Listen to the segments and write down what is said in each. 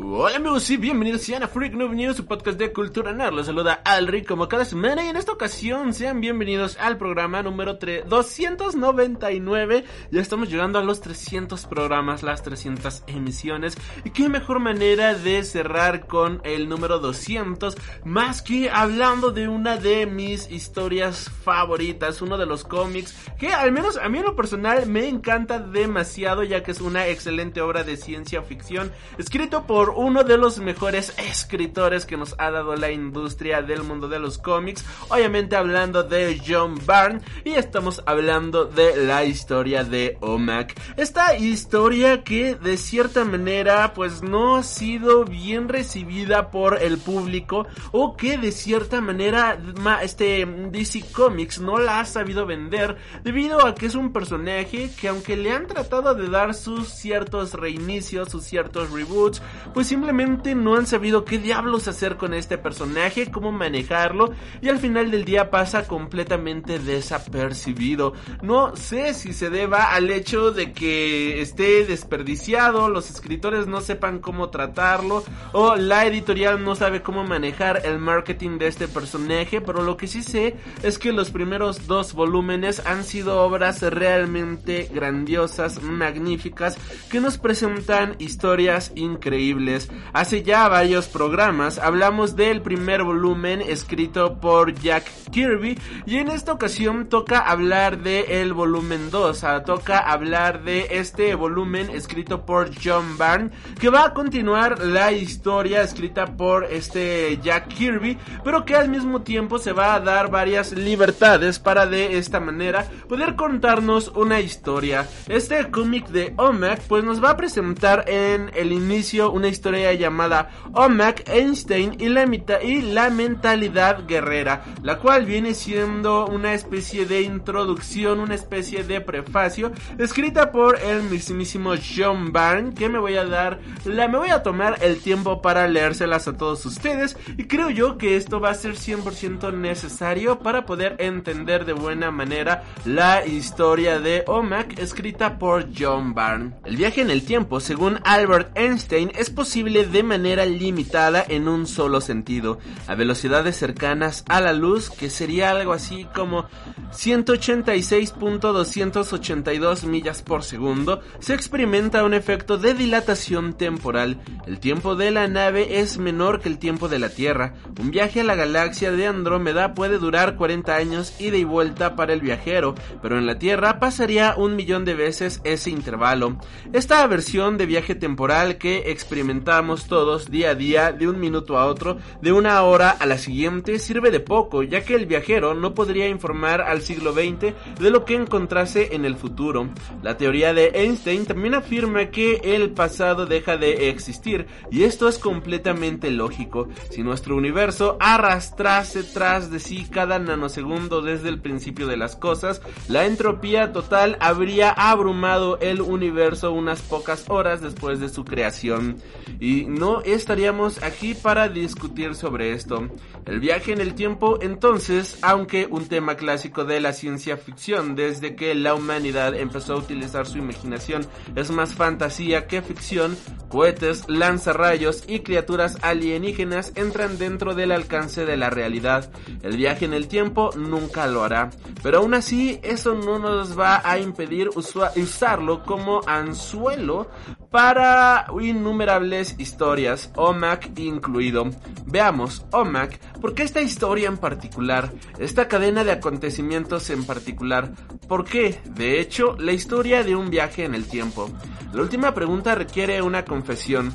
Hola amigos y bienvenidos a Freak Noob News, su podcast de cultura nerd. Les saluda Alric como cada semana y en esta ocasión sean bienvenidos al programa número 299. Ya estamos llegando a los 300 programas, las 300 emisiones. Y qué mejor manera de cerrar con el número 200 más que hablando de una de mis historias favoritas, uno de los cómics que al menos a mí en lo personal me encanta demasiado ya que es una excelente obra de ciencia ficción escrito por uno de los mejores escritores que nos ha dado la industria del mundo de los cómics. Obviamente hablando de John Byrne y estamos hablando de la historia de Omak. Esta historia que de cierta manera pues no ha sido bien recibida por el público o que de cierta manera este DC Comics no la ha sabido vender debido a que es un personaje que aunque le han tratado de dar sus ciertos reinicios, sus ciertos reboots, pues simplemente no han sabido qué diablos hacer con este personaje, cómo manejarlo y al final del día pasa completamente desapercibido. No sé si se deba al hecho de que esté desperdiciado, los escritores no sepan cómo tratarlo o la editorial no sabe cómo manejar el marketing de este personaje, pero lo que sí sé es que los primeros dos volúmenes han sido obras realmente grandiosas, magníficas, que nos presentan historias increíbles. Hace ya varios programas hablamos del primer volumen escrito por Jack Kirby y en esta ocasión toca hablar de el volumen 2, toca hablar de este volumen escrito por John Byrne que va a continuar la historia escrita por este Jack Kirby, pero que al mismo tiempo se va a dar varias libertades para de esta manera poder contarnos una historia. Este cómic de Omak pues nos va a presentar en el inicio una historia historia llamada Omak Einstein y la, y la mentalidad guerrera, la cual viene siendo una especie de introducción, una especie de prefacio, escrita por el mismísimo John Byrne, que me voy a dar, la, me voy a tomar el tiempo para leérselas a todos ustedes, y creo yo que esto va a ser 100% necesario para poder entender de buena manera la historia de Omak, escrita por John Byrne. El viaje en el tiempo, según Albert Einstein, es posible de manera limitada en un solo sentido, a velocidades cercanas a la luz, que sería algo así como 186.282 millas por segundo, se experimenta un efecto de dilatación temporal. El tiempo de la nave es menor que el tiempo de la Tierra. Un viaje a la galaxia de Andrómeda puede durar 40 años ida y vuelta para el viajero, pero en la Tierra pasaría un millón de veces ese intervalo. Esta versión de viaje temporal que experimentamos todos día a día, de un minuto a otro, de una hora a la siguiente, sirve de poco, ya que el viajero no podría informar al siglo XX de lo que encontrase en el futuro. La teoría de Einstein también afirma que el pasado deja de existir, y esto es completamente lógico. Si nuestro universo arrastrase tras de sí cada nanosegundo desde el principio de las cosas, la entropía total habría abrumado el universo unas pocas horas después de su creación y no estaríamos aquí para discutir sobre esto. El viaje en el tiempo entonces, aunque un tema clásico de la ciencia ficción desde que la humanidad empezó a utilizar su imaginación, es más fantasía que ficción, cohetes, lanzarrayos y criaturas alienígenas entran dentro del alcance de la realidad. El viaje en el tiempo nunca lo hará. Pero aún así, eso no nos va a impedir usarlo como anzuelo para innumerables historias, OMAC incluido. Veamos, OMAC, ¿por qué esta historia en particular? Esta cadena de acontecimientos en particular. ¿Por qué? De hecho, la historia de un viaje en el tiempo. La última pregunta requiere una confesión.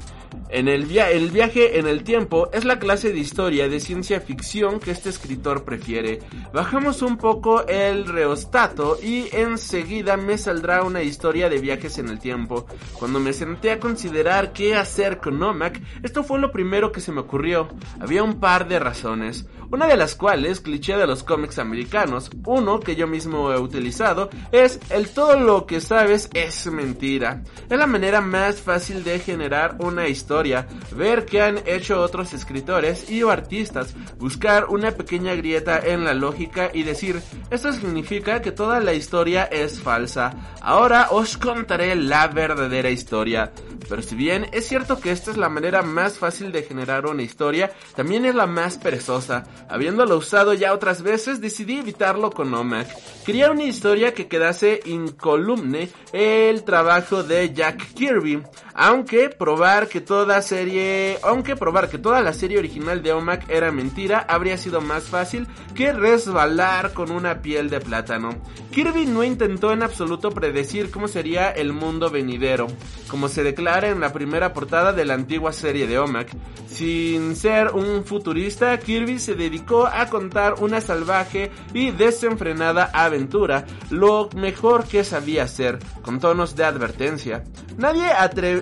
En el, el, viaje en el tiempo es la clase de historia de ciencia ficción que este escritor prefiere. Bajamos un poco el reostato y enseguida me saldrá una historia de viajes en el tiempo. Cuando me senté a considerar qué hacer con Nomak, esto fue lo primero que se me ocurrió. Había un par de razones una de las cuales, cliché de los cómics americanos, uno que yo mismo he utilizado, es el todo lo que sabes es mentira. Es la manera más fácil de generar una historia, ver qué han hecho otros escritores y artistas, buscar una pequeña grieta en la lógica y decir, esto significa que toda la historia es falsa. Ahora os contaré la verdadera historia. Pero si bien es cierto que esta es la manera más fácil de generar una historia, también es la más perezosa. Habiéndolo usado ya otras veces, decidí evitarlo con OMAC. Quería una historia que quedase incolumne el trabajo de Jack Kirby, aunque probar que toda serie, aunque probar que toda la serie original de OMAC era mentira, habría sido más fácil que resbalar con una piel de plátano. Kirby no intentó en absoluto predecir cómo sería el mundo venidero, como se declara en la primera portada de la antigua serie de OMAC. Sin ser un futurista, Kirby se dedicó a contar una salvaje y desenfrenada aventura, lo mejor que sabía hacer, con tonos de advertencia. Nadie,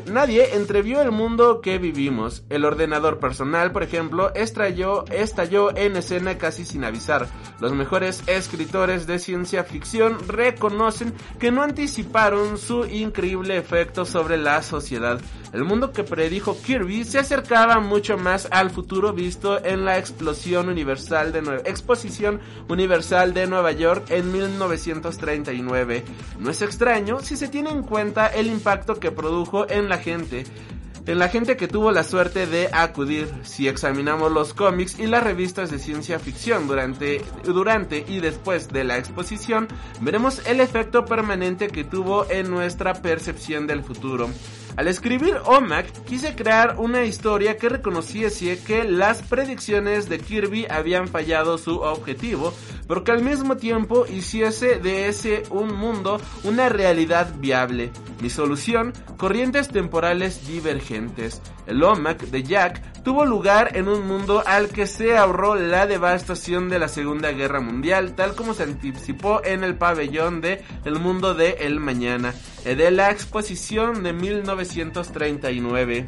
nadie entrevió el mundo que vivimos. El ordenador personal, por ejemplo, estalló, estalló en escena casi sin avisar. Los mejores escritores de ciencia ficción reconocen que no anticiparon su increíble efecto sobre la sociedad. El mundo que predijo Kirby se acercaba mucho más al futuro visto en la explosión universal de exposición universal de Nueva York en 1939. No es extraño si se tiene en cuenta el impacto que produjo en la gente en la gente que tuvo la suerte de acudir. Si examinamos los cómics y las revistas de ciencia ficción durante, durante y después de la exposición, veremos el efecto permanente que tuvo en nuestra percepción del futuro. Al escribir OMAC, quise crear una historia que reconociese que las predicciones de Kirby habían fallado su objetivo, pero que al mismo tiempo hiciese de ese un mundo una realidad viable. Mi solución, corrientes temporales divergentes. El OMAC de Jack tuvo lugar en un mundo al que se ahorró la devastación de la Segunda Guerra Mundial, tal como se anticipó en el pabellón de El Mundo de El Mañana, de la exposición de 1939.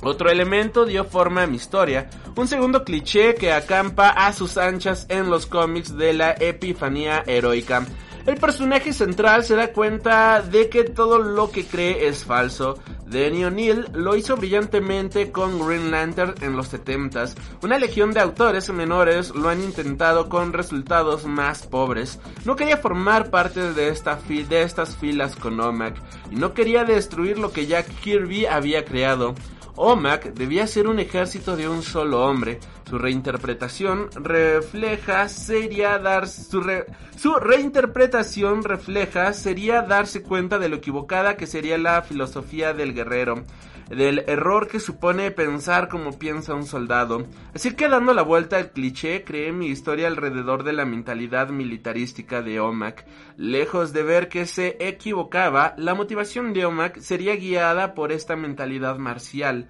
Otro elemento dio forma a mi historia, un segundo cliché que acampa a sus anchas en los cómics de la epifanía heroica. El personaje central se da cuenta de que todo lo que cree es falso. Denny O'Neill lo hizo brillantemente con Green Lantern en los 70s. Una legión de autores menores lo han intentado con resultados más pobres. No quería formar parte de estas filas con OMAC y no quería destruir lo que Jack Kirby había creado. OMAC debía ser un ejército de un solo hombre. Su reinterpretación refleja sería dar su, su reinterpretación refleja sería darse cuenta de lo equivocada que sería la filosofía del guerrero del error que supone pensar como piensa un soldado. Así que dando la vuelta al cliché, creé mi historia alrededor de la mentalidad militarística de Omak. Lejos de ver que se equivocaba, la motivación de Omak sería guiada por esta mentalidad marcial.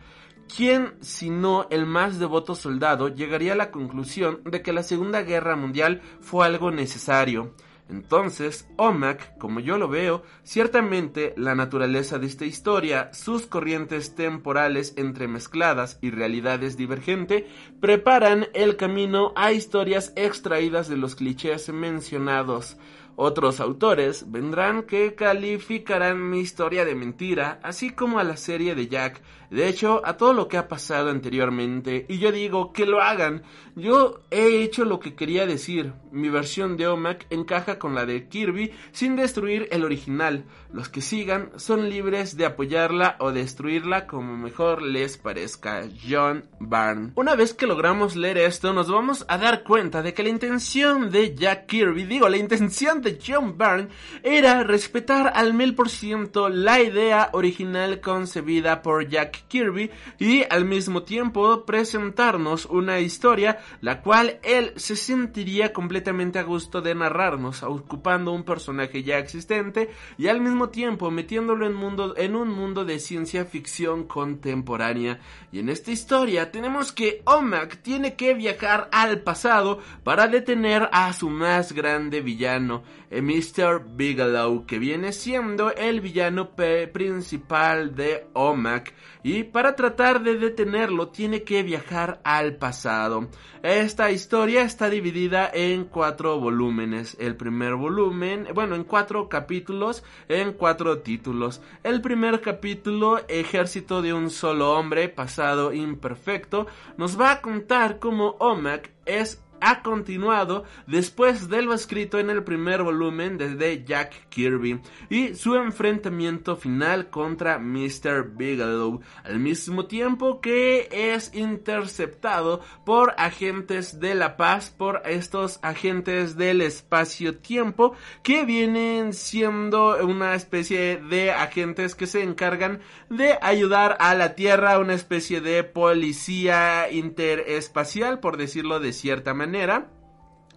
¿Quién, si no el más devoto soldado, llegaría a la conclusión de que la Segunda Guerra Mundial fue algo necesario? Entonces, Omak, como yo lo veo, ciertamente la naturaleza de esta historia, sus corrientes temporales entremezcladas y realidades divergentes, preparan el camino a historias extraídas de los clichés mencionados. Otros autores vendrán que calificarán mi historia de mentira, así como a la serie de Jack. De hecho, a todo lo que ha pasado anteriormente, y yo digo que lo hagan, yo he hecho lo que quería decir. Mi versión de OMAC encaja con la de Kirby sin destruir el original. Los que sigan son libres de apoyarla o destruirla como mejor les parezca. John Byrne. Una vez que logramos leer esto, nos vamos a dar cuenta de que la intención de Jack Kirby, digo, la intención de John Byrne era respetar al mil por ciento la idea original concebida por Jack Kirby y al mismo tiempo presentarnos una historia la cual él se sentiría completamente a gusto de narrarnos, ocupando un personaje ya existente y al mismo tiempo metiéndolo en, mundo, en un mundo de ciencia ficción contemporánea. Y en esta historia tenemos que Omak tiene que viajar al pasado para detener a su más grande villano, eh, Mr. Bigelow, que viene siendo el villano principal de Omak y para tratar de detenerlo tiene que viajar al pasado. Esta historia está dividida en cuatro volúmenes. El primer volumen, bueno, en cuatro capítulos, en cuatro títulos. El primer capítulo, Ejército de un solo hombre, pasado imperfecto, nos va a contar cómo Omak es ha continuado después de lo escrito en el primer volumen de Jack Kirby y su enfrentamiento final contra Mr. Bigelow, al mismo tiempo que es interceptado por agentes de la paz, por estos agentes del espacio-tiempo que vienen siendo una especie de agentes que se encargan de ayudar a la Tierra, una especie de policía interespacial, por decirlo de cierta manera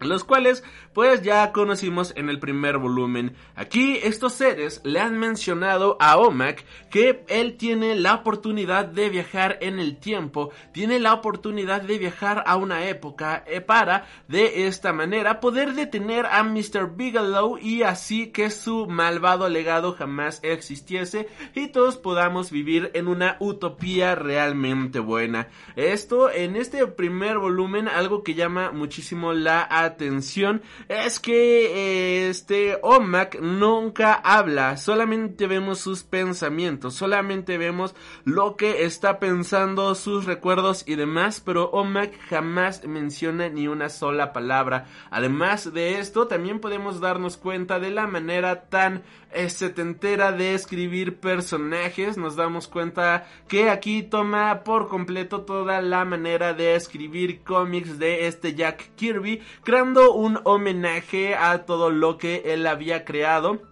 los cuales pues ya conocimos en el primer volumen. Aquí estos seres le han mencionado a Omak que él tiene la oportunidad de viajar en el tiempo, tiene la oportunidad de viajar a una época eh, para de esta manera poder detener a Mr. Bigelow y así que su malvado legado jamás existiese y todos podamos vivir en una utopía realmente buena. Esto en este primer volumen algo que llama muchísimo la atención es que eh, este Omak nunca habla, solamente vemos sus pensamientos, solamente vemos lo que está pensando, sus recuerdos y demás, pero Omak jamás menciona ni una sola palabra. Además de esto, también podemos darnos cuenta de la manera tan eh, setentera de escribir personajes, nos damos cuenta que aquí toma por completo toda la manera de escribir cómics de este Jack Kirby, un homenaje a todo lo que él había creado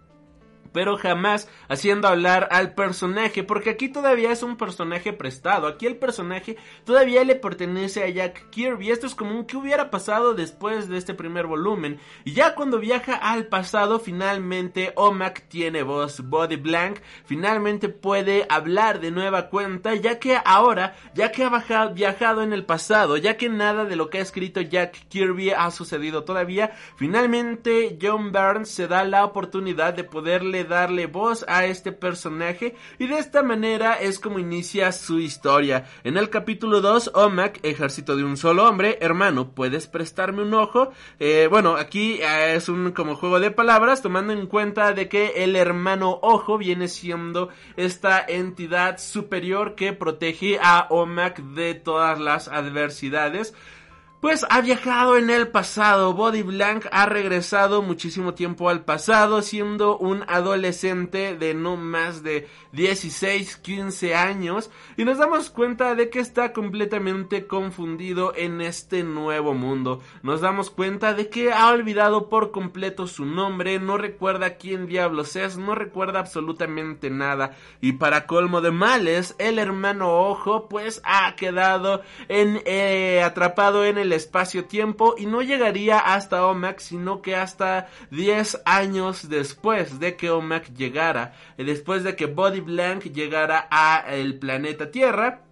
pero jamás haciendo hablar al personaje, porque aquí todavía es un personaje prestado, aquí el personaje todavía le pertenece a Jack Kirby, esto es como un que hubiera pasado después de este primer volumen, y ya cuando viaja al pasado finalmente Omak tiene voz, Body Blank finalmente puede hablar de nueva cuenta, ya que ahora, ya que ha viajado en el pasado, ya que nada de lo que ha escrito Jack Kirby ha sucedido todavía, finalmente John Burns se da la oportunidad de poderle darle voz a este personaje y de esta manera es como inicia su historia. En el capítulo 2, Omak, ejército de un solo hombre, hermano, ¿puedes prestarme un ojo? Eh, bueno, aquí eh, es un como juego de palabras, tomando en cuenta de que el hermano ojo viene siendo esta entidad superior que protege a Omak de todas las adversidades. Pues ha viajado en el pasado. Body Blank ha regresado muchísimo tiempo al pasado, siendo un adolescente de no más de 16, 15 años. Y nos damos cuenta de que está completamente confundido en este nuevo mundo. Nos damos cuenta de que ha olvidado por completo su nombre, no recuerda quién diablos es, no recuerda absolutamente nada. Y para colmo de males, el hermano Ojo, pues ha quedado en, eh, atrapado en el espacio-tiempo y no llegaría hasta Omak, sino que hasta 10 años después de que Omak llegara, después de que Body Blank llegara a el planeta Tierra.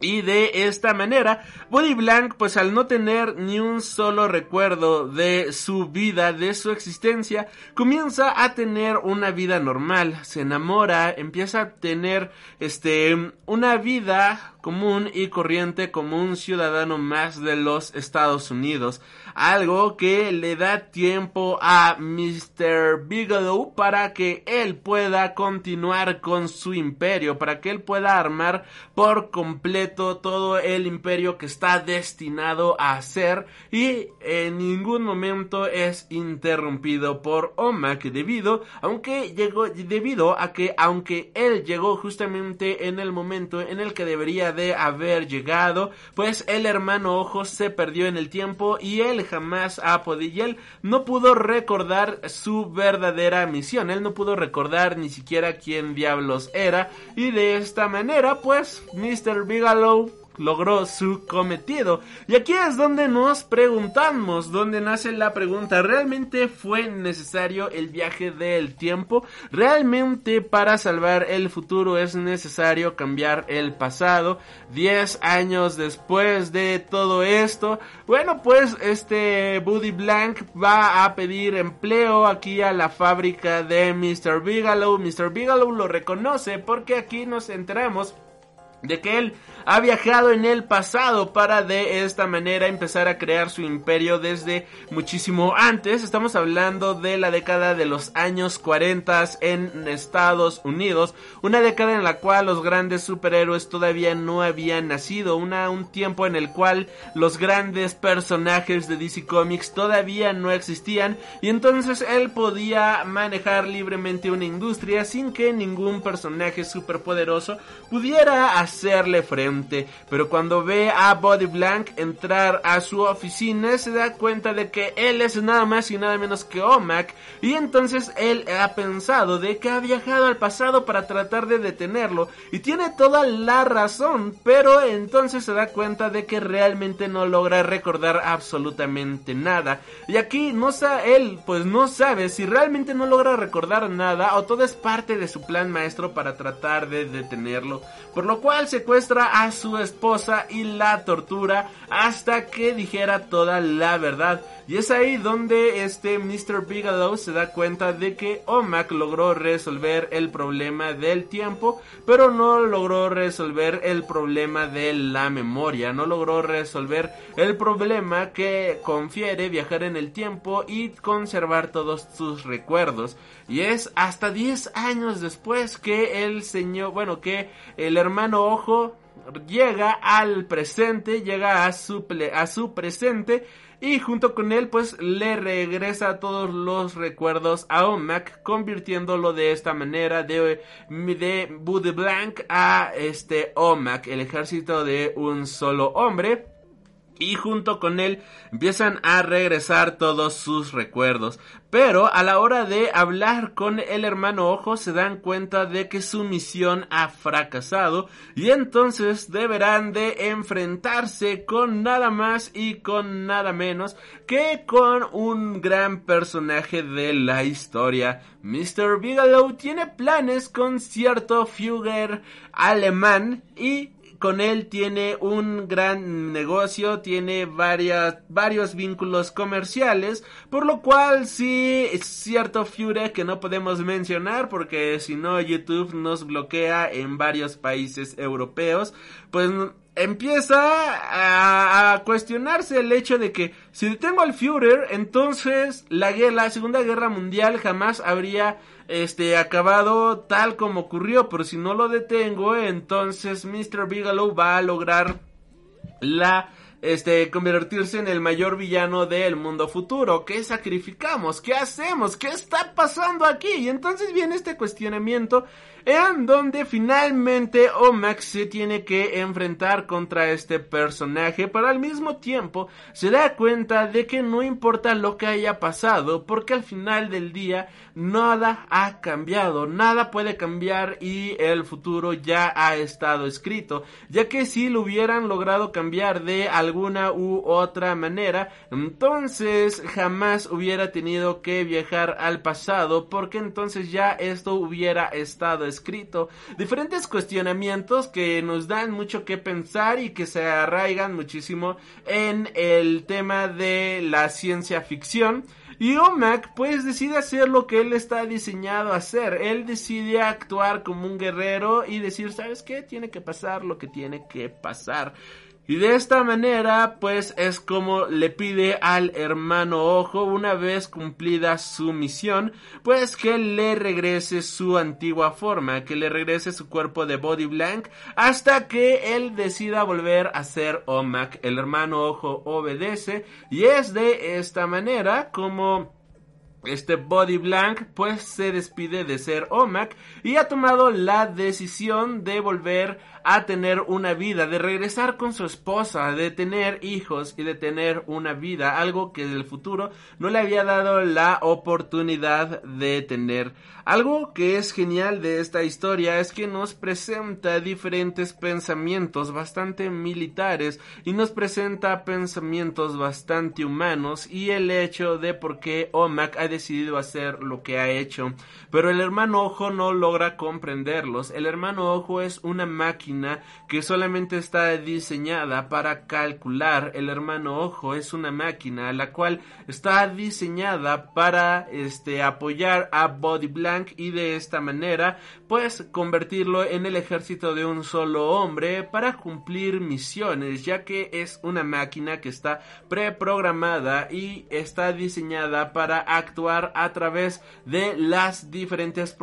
Y de esta manera, Body Blank, pues al no tener ni un solo recuerdo de su vida, de su existencia, comienza a tener una vida normal, se enamora, empieza a tener, este, una vida común y corriente como un ciudadano más de los Estados Unidos. Algo que le da tiempo a Mr. Bigelow para que él pueda continuar con su imperio, para que él pueda armar por completo todo el imperio que está destinado a hacer y en ningún momento es interrumpido por Omak debido aunque llegó debido a que aunque él llegó justamente en el momento en el que debería de haber llegado, pues el hermano Ojos se perdió en el tiempo y él jamás ha podido, y él no pudo recordar su verdadera misión, él no pudo recordar ni siquiera quién diablos era, y de esta manera, pues, Mr. Bigelow logró su cometido. Y aquí es donde nos preguntamos, donde nace la pregunta, ¿realmente fue necesario el viaje del tiempo? ¿Realmente para salvar el futuro es necesario cambiar el pasado? Diez años después de todo esto, bueno pues este Buddy Blank va a pedir empleo aquí a la fábrica de Mr. Bigelow. Mr. Bigelow lo reconoce porque aquí nos enteramos de que él ha viajado en el pasado para de esta manera empezar a crear su imperio desde muchísimo antes. Estamos hablando de la década de los años 40 en Estados Unidos, una década en la cual los grandes superhéroes todavía no habían nacido, una un tiempo en el cual los grandes personajes de DC Comics todavía no existían y entonces él podía manejar libremente una industria sin que ningún personaje superpoderoso pudiera hacerle frente pero cuando ve a Body Blank entrar a su oficina se da cuenta de que él es nada más y nada menos que Omak y entonces él ha pensado de que ha viajado al pasado para tratar de detenerlo y tiene toda la razón, pero entonces se da cuenta de que realmente no logra recordar absolutamente nada y aquí no sabe él pues no sabe si realmente no logra recordar nada o todo es parte de su plan maestro para tratar de detenerlo, por lo cual secuestra a su esposa y la tortura hasta que dijera toda la verdad. Y es ahí donde este Mr. Bigelow se da cuenta de que Omak logró resolver el problema del tiempo, pero no logró resolver el problema de la memoria, no logró resolver el problema que confiere viajar en el tiempo y conservar todos sus recuerdos. Y es hasta 10 años después que el señor, bueno, que el hermano Ojo llega al presente, llega a su, a su presente y junto con él pues le regresa todos los recuerdos a Omak convirtiéndolo de esta manera de, de Buddy Blank a este Omak, el ejército de un solo hombre y junto con él empiezan a regresar todos sus recuerdos. Pero a la hora de hablar con el hermano Ojo se dan cuenta de que su misión ha fracasado y entonces deberán de enfrentarse con nada más y con nada menos que con un gran personaje de la historia. Mr. Bigelow tiene planes con cierto Fugger alemán y con él tiene un gran negocio, tiene varias, varios vínculos comerciales, por lo cual sí es cierto Fury que no podemos mencionar porque si no YouTube nos bloquea en varios países europeos, pues empieza a, cuestionarse el hecho de que si detengo al Führer, entonces la, la Segunda Guerra Mundial jamás habría este acabado tal como ocurrió, pero si no lo detengo, entonces Mr. Bigelow va a lograr la este, convertirse en el mayor villano del mundo futuro. ¿Qué sacrificamos? ¿Qué hacemos? ¿Qué está pasando aquí? Y entonces viene este cuestionamiento en donde finalmente Omax se tiene que enfrentar contra este personaje, pero al mismo tiempo se da cuenta de que no importa lo que haya pasado, porque al final del día nada ha cambiado, nada puede cambiar y el futuro ya ha estado escrito, ya que si lo hubieran logrado cambiar de alguna u otra manera, entonces jamás hubiera tenido que viajar al pasado, porque entonces ya esto hubiera estado escrito. Diferentes cuestionamientos que nos dan mucho que pensar y que se arraigan muchísimo en el tema de la ciencia ficción. Y Omak pues decide hacer lo que él está diseñado a hacer. Él decide actuar como un guerrero y decir, ¿sabes qué? Tiene que pasar lo que tiene que pasar. Y de esta manera, pues es como le pide al hermano Ojo, una vez cumplida su misión, pues que le regrese su antigua forma, que le regrese su cuerpo de body blank, hasta que él decida volver a ser Omak. El hermano Ojo obedece, y es de esta manera como este Body Blank pues se despide de ser Omak y ha tomado la decisión de volver a tener una vida, de regresar con su esposa, de tener hijos y de tener una vida, algo que del futuro no le había dado la oportunidad de tener. Algo que es genial de esta historia es que nos presenta diferentes pensamientos bastante militares y nos presenta pensamientos bastante humanos y el hecho de por qué Omak ha decidido hacer lo que ha hecho. Pero el hermano Ojo no logra comprenderlos. El hermano Ojo es una máquina que solamente está diseñada para calcular. El hermano Ojo es una máquina la cual está diseñada para este apoyar a Body Blank y de esta manera pues convertirlo en el ejército de un solo hombre para cumplir misiones ya que es una máquina que está preprogramada y está diseñada para actuar a través de las diferentes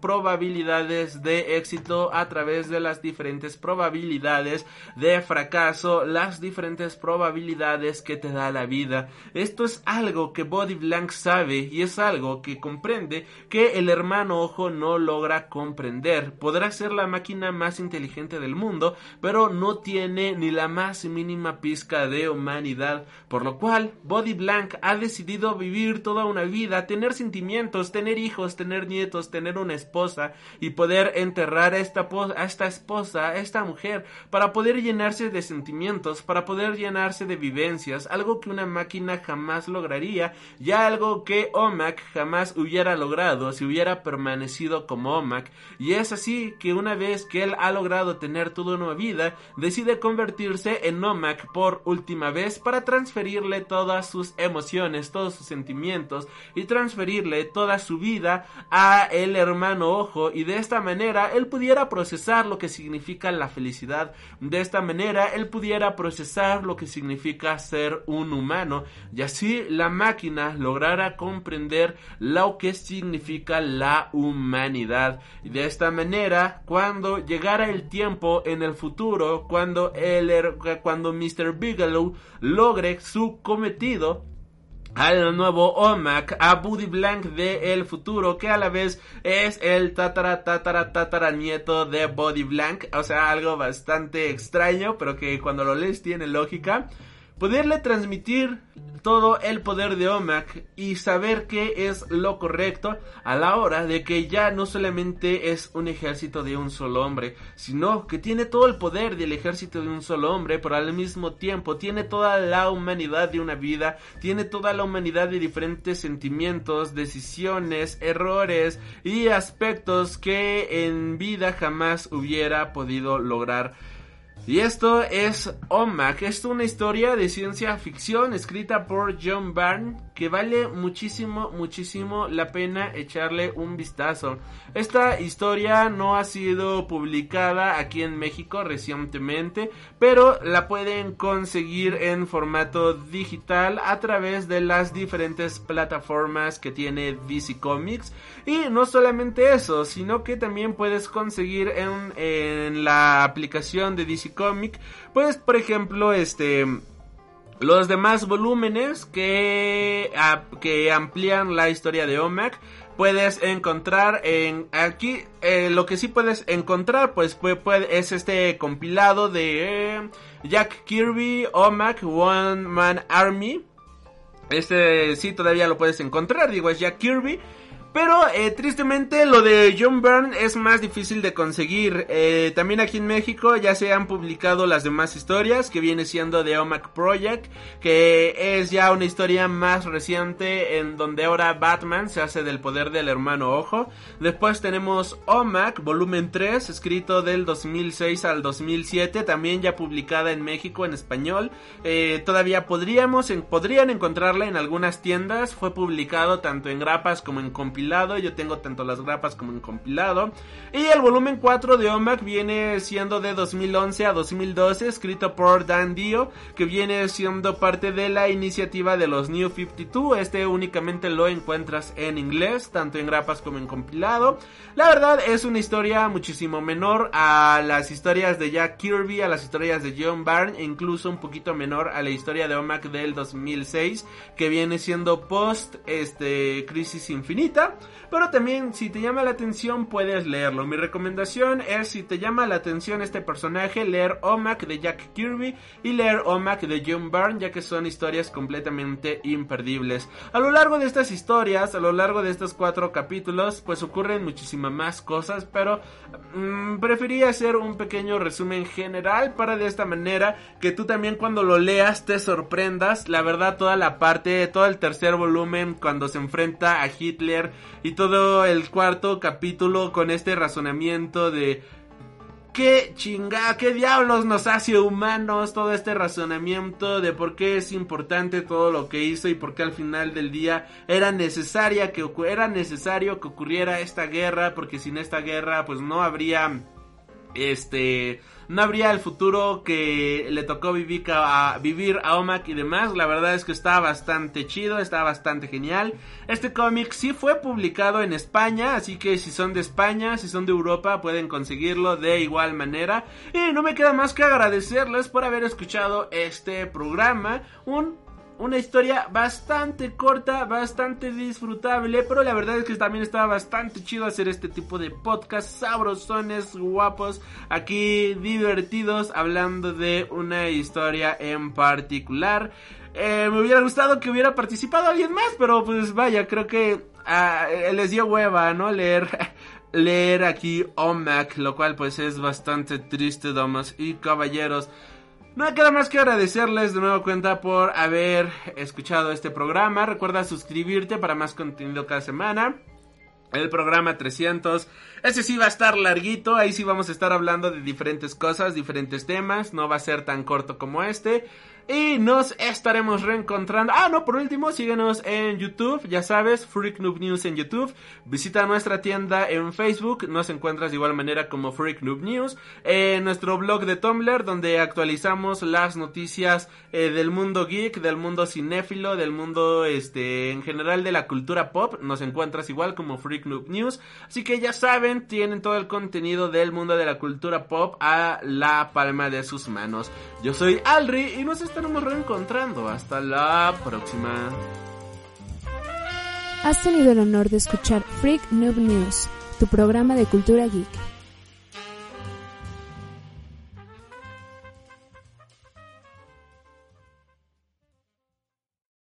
probabilidades de éxito a través de las diferentes probabilidades de fracaso las diferentes probabilidades que te da la vida. Esto es algo que Body Blank sabe y es algo que comprende que el hermano ojo no logra comprender. Podrá ser la máquina más inteligente del mundo pero no tiene ni la más mínima pizca de humanidad por lo cual Body Blank ha decidido vivir toda una vida tener sentimientos tener hijos tener nietos tener una esposa y poder enterrar a esta, a esta esposa, a esta mujer, para poder llenarse de sentimientos, para poder llenarse de vivencias, algo que una máquina jamás lograría, ya algo que Omak jamás hubiera logrado si hubiera permanecido como Omak, y es así que una vez que él ha logrado tener toda una vida, decide convertirse en Omak por última vez para transferirle todas sus emociones, todos sus sentimientos y transferirle toda su vida a el hermano ojo y de esta manera él pudiera procesar lo que significa la felicidad. De esta manera él pudiera procesar lo que significa ser un humano y así la máquina lograra comprender lo que significa la humanidad. Y de esta manera, cuando llegara el tiempo en el futuro, cuando el cuando Mr. Bigelow logre su cometido, al nuevo Omak, a Buddy Blank de El Futuro, que a la vez es el tatara tatara tatara nieto de Body Blank, o sea, algo bastante extraño, pero que cuando lo lees tiene lógica poderle transmitir todo el poder de Omak y saber qué es lo correcto a la hora de que ya no solamente es un ejército de un solo hombre, sino que tiene todo el poder del ejército de un solo hombre, pero al mismo tiempo tiene toda la humanidad de una vida, tiene toda la humanidad de diferentes sentimientos, decisiones, errores y aspectos que en vida jamás hubiera podido lograr y esto es OMAC, es una historia de ciencia ficción escrita por John Byrne que vale muchísimo, muchísimo la pena echarle un vistazo. Esta historia no ha sido publicada aquí en México recientemente, pero la pueden conseguir en formato digital a través de las diferentes plataformas que tiene DC Comics. Y no solamente eso, sino que también puedes conseguir en, en la aplicación de DC Comics, pues por ejemplo, este los demás volúmenes que, que amplían la historia de Omak puedes encontrar en aquí eh, lo que sí puedes encontrar pues es este compilado de eh, Jack Kirby Omak One Man Army. Este sí todavía lo puedes encontrar digo es Jack Kirby Pero eh, tristemente lo de John Byrne es más difícil de conseguir. Eh, también aquí en México ya se han publicado las demás historias que viene siendo de OMAC Project, que es ya una historia más reciente en donde ahora Batman se hace del poder del hermano ojo. Después tenemos OMAC volumen 3, escrito del 2006 al 2007, también ya publicada en México en español. Eh, todavía podríamos, podrían encontrarla en algunas tiendas. Fue publicado tanto en grapas como en compilaciones yo tengo tanto las grapas como en compilado. Y el volumen 4 de OMAC viene siendo de 2011 a 2012, escrito por Dan Dio, que viene siendo parte de la iniciativa de los New 52. Este únicamente lo encuentras en inglés, tanto en grapas como en compilado. La verdad es una historia muchísimo menor a las historias de Jack Kirby, a las historias de John Byrne, e incluso un poquito menor a la historia de OMAC del 2006, que viene siendo post este Crisis Infinita. Pero también si te llama la atención puedes leerlo. Mi recomendación es si te llama la atención este personaje, leer OMAC de Jack Kirby y leer OMAC de John Byrne ya que son historias completamente imperdibles. A lo largo de estas historias, a lo largo de estos cuatro capítulos, pues ocurren muchísimas más cosas, pero mmm, preferí hacer un pequeño resumen general para de esta manera que tú también cuando lo leas te sorprendas. La verdad toda la parte, todo el tercer volumen cuando se enfrenta a Hitler y todo el cuarto capítulo con este razonamiento de qué chingada, qué diablos nos hace humanos, todo este razonamiento de por qué es importante todo lo que hizo y por qué al final del día era necesaria que era necesario que ocurriera esta guerra, porque sin esta guerra pues no habría este no habría el futuro que le tocó vivir a, vivir a Omak y demás. La verdad es que está bastante chido, está bastante genial. Este cómic sí fue publicado en España, así que si son de España, si son de Europa, pueden conseguirlo de igual manera. Y no me queda más que agradecerles por haber escuchado este programa. Un una historia bastante corta, bastante disfrutable, pero la verdad es que también estaba bastante chido hacer este tipo de podcast sabrosones, guapos, aquí divertidos, hablando de una historia en particular. Eh, me hubiera gustado que hubiera participado alguien más, pero pues vaya, creo que ah, les dio hueva, ¿no? Leer leer aquí OMAC, lo cual pues es bastante triste, damas y caballeros. No queda más que agradecerles de nuevo cuenta por haber escuchado este programa. Recuerda suscribirte para más contenido cada semana. El programa 300. Ese sí va a estar larguito. Ahí sí vamos a estar hablando de diferentes cosas, diferentes temas. No va a ser tan corto como este. Y nos estaremos reencontrando. Ah, no, por último, síguenos en YouTube. Ya sabes, Freak Noob News en YouTube. Visita nuestra tienda en Facebook. Nos encuentras de igual manera como Freak Noob News. En nuestro blog de Tumblr, donde actualizamos las noticias eh, del mundo geek, del mundo cinéfilo, del mundo este en general de la cultura pop. Nos encuentras igual como Freak Noob News. Así que ya saben, tienen todo el contenido del mundo de la cultura pop a la palma de sus manos. Yo soy Alri y nos estaremos reencontrando. Hasta la próxima. Has tenido el honor de escuchar Freak Noob News, tu programa de cultura geek.